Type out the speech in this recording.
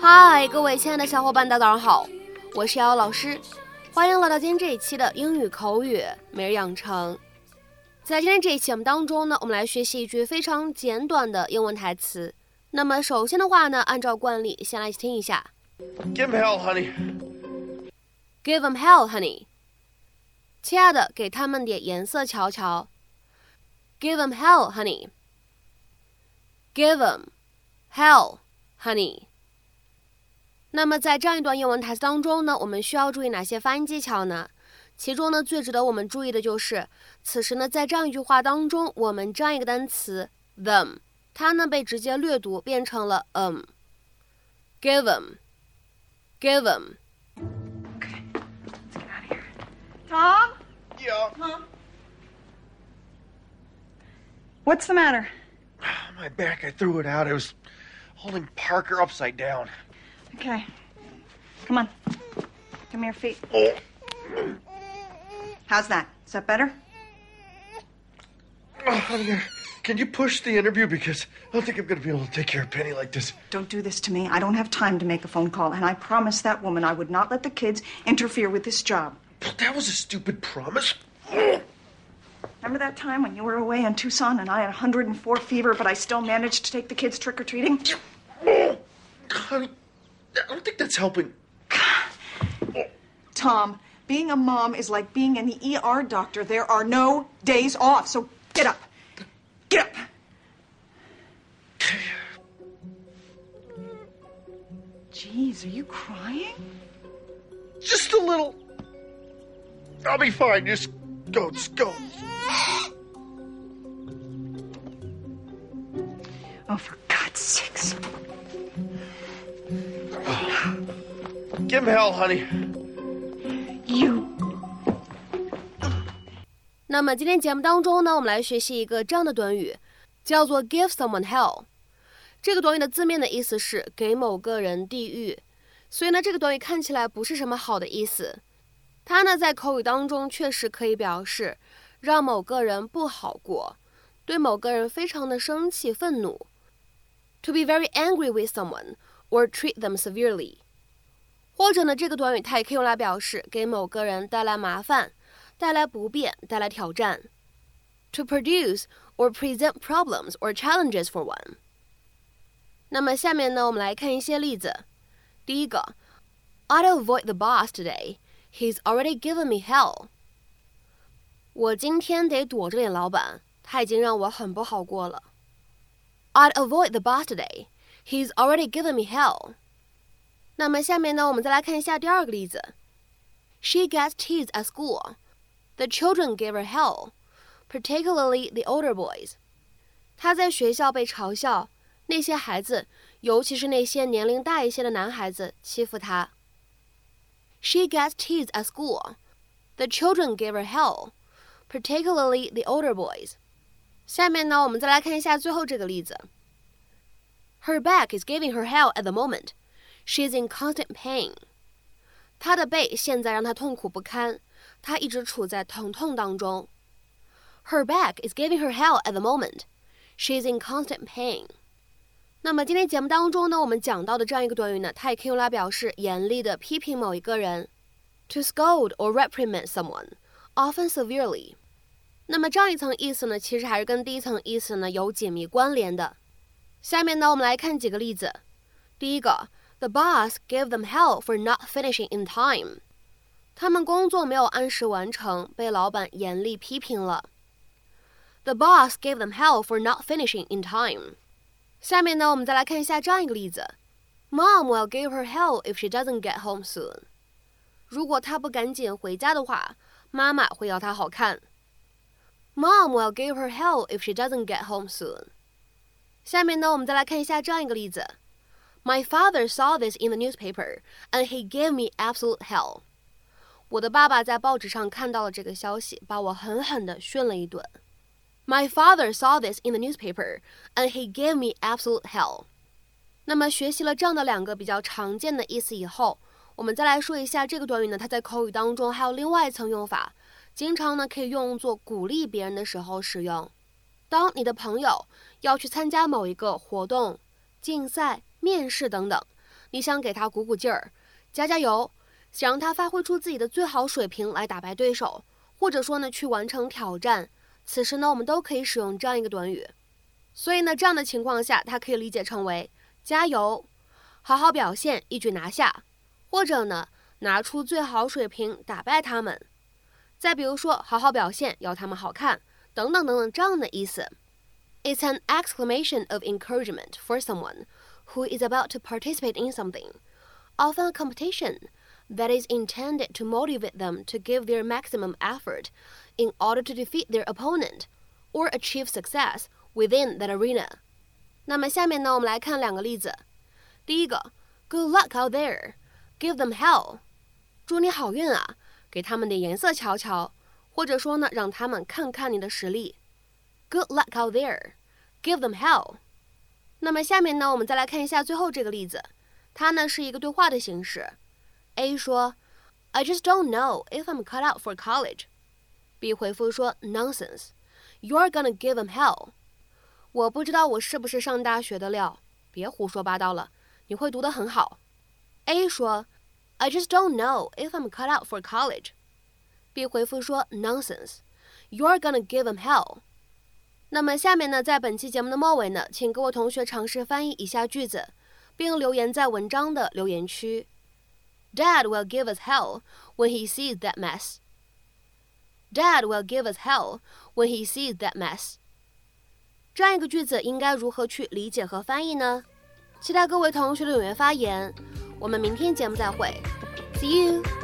嗨，各位亲爱的小伙伴，大家早上好，我是瑶瑶老师，欢迎来到今天这一期的英语口语每日养成。在今天这一期节目当中呢，我们来学习一句非常简短的英文台词。那么首先的话呢，按照惯例，先来听一下。Give him hell, honey. Give them hell, honey. 亲爱的，给他们点颜色瞧瞧。Give them hell, honey. Give them hell, honey. 那么在这样一段英文台词当中呢，我们需要注意哪些发音技巧呢？其中呢，最值得我们注意的就是，此时呢，在这样一句话当中，我们这样一个单词 them，它呢被直接略读变成了 um。Give them，give them。Okay, let's get out of here. Tom? Yeah. Huh? What's the matter? My back, I threw it out. I was holding Parker upside down. Okay. Come on. Come here, feet. Oh. How's that? Is that better? Oh, honey, can you push the interview? Because I don't think I'm going to be able to take care of Penny like this. Don't do this to me. I don't have time to make a phone call, and I promised that woman I would not let the kids interfere with this job. But that was a stupid promise. Remember that time when you were away in Tucson and I had 104 fever, but I still managed to take the kids trick or treating? Honey, I don't think that's helping. Tom, being a mom is like being an ER doctor. There are no days off, so get up. Jeez, are you crying? Just a little. I'll be fine. Just go, just go. Oh, for God's sakes. Give him hell, honey. You. 那么今天节目当中呢，我们来学习一个这样的短语，叫做 give someone hell。 这个短语的字面的意思是给某个人地狱，所以呢，这个短语看起来不是什么好的意思。它呢，在口语当中确实可以表示让某个人不好过，对某个人非常的生气、愤怒。To be very angry with someone or treat them severely。或者呢，这个短语它也可以用来表示给某个人带来麻烦、带来不便、带来挑战。To produce or present problems or challenges for one。那么下面呢，我们来看一些例子。第一个，I'd avoid the boss today. He's already given me hell. 我今天得躲着点老板，他已经让我很不好过了。I'd avoid the boss today. He's already given me hell. 那么下面呢，我们再来看一下第二个例子。She gets teased at school. The children give her hell, particularly the older boys. 她在学校被嘲笑， 那些孩子，尤其是那些年龄大一些的男孩子，欺负她。She gets teased at school. The children give her hell, particularly the older boys. 下面呢，我们再来看一下最后这个例子。Her back is giving her hell at the moment. She's in constant pain. 她的背现在让她痛苦不堪，她一直处在疼痛当中。Her back is giving her hell at the moment. She's in constant pain. 那么今天节目当中呢，我们讲到的这样一个短语呢，它也可以用来表示严厉的批评某一个人，to scold or reprimand someone, often severely. 那么这样一层意思呢，其实还是跟第一层意思呢有紧密关联的。下面呢，我们来看几个例子。第一个，The boss gave them hell for not finishing in time。他们工作没有按时完成，被老板严厉批评了。The boss gave them hell for not finishing in time。下面呢，我们再来看一下这样一个例子：Mom will give her hell if she doesn't get home soon。如果她不赶紧回家的话，妈妈会要她好看。Mom will give her hell if she doesn't get home soon。下面呢，我们再来看一下这样一个例子：My father saw this in the newspaper and he gave me absolute hell。我的爸爸在报纸上看到了这个消息，把我狠狠地训了一顿。 My father saw this in the newspaper and he gave me absolute hell。那么学习了这样的两个比较常见的意思以后，我们再来说一下这个短语呢，它在口语当中还有另外一层用法，经常呢可以用作鼓励别人的时候使用。当你的朋友要去参加某一个活动、竞赛、面试等等，你想给他鼓鼓劲儿、加加油，想让他发挥出自己的最好水平来打败对手，或者说呢去完成挑战，此时呢我们都可以使用这样一个短语。所以呢这样的情况下，它可以理解成为。加油，好好表现，一举拿下，或者呢，拿出最好水平打败他们。再比如说，好好表现，要他们好看，等等等等这样的意思。It's an exclamation of encouragement for someone who is about to participate in something, often a competition that is intended to motivate them to give their maximum effort in order to defeat their opponent or achieve success within that arena. 那么下面呢，我们来看两个例子。第一个，Good luck out there, give them hell，祝你好运啊，给他们点颜色瞧瞧，或者说呢，让他们看看你的实力。Good luck out there, give them hell。那么下面呢，我们再来看一下最后这个例子，它呢是一个对话的形式。 A 说，I just don't know if I'm cut out for college。B 回复说，Nonsense, you're gonna give them hell。我不知道我是不是上大学的料，别胡说八道了，你会读得很好。A 说，I just don't know if I'm cut out for college。B 回复说，Nonsense，You're gonna give them hell。那么下面呢，在本期节目的末尾呢，请各位同学尝试翻译以下句子，并留言在文章的留言区。 Dad will give us hell when he sees that mess. Dad will give us hell when he sees that mess. 这样一个句子应该如何去理解和翻译呢？期待各位同学的踊跃发言。我们明天节目再会，See you。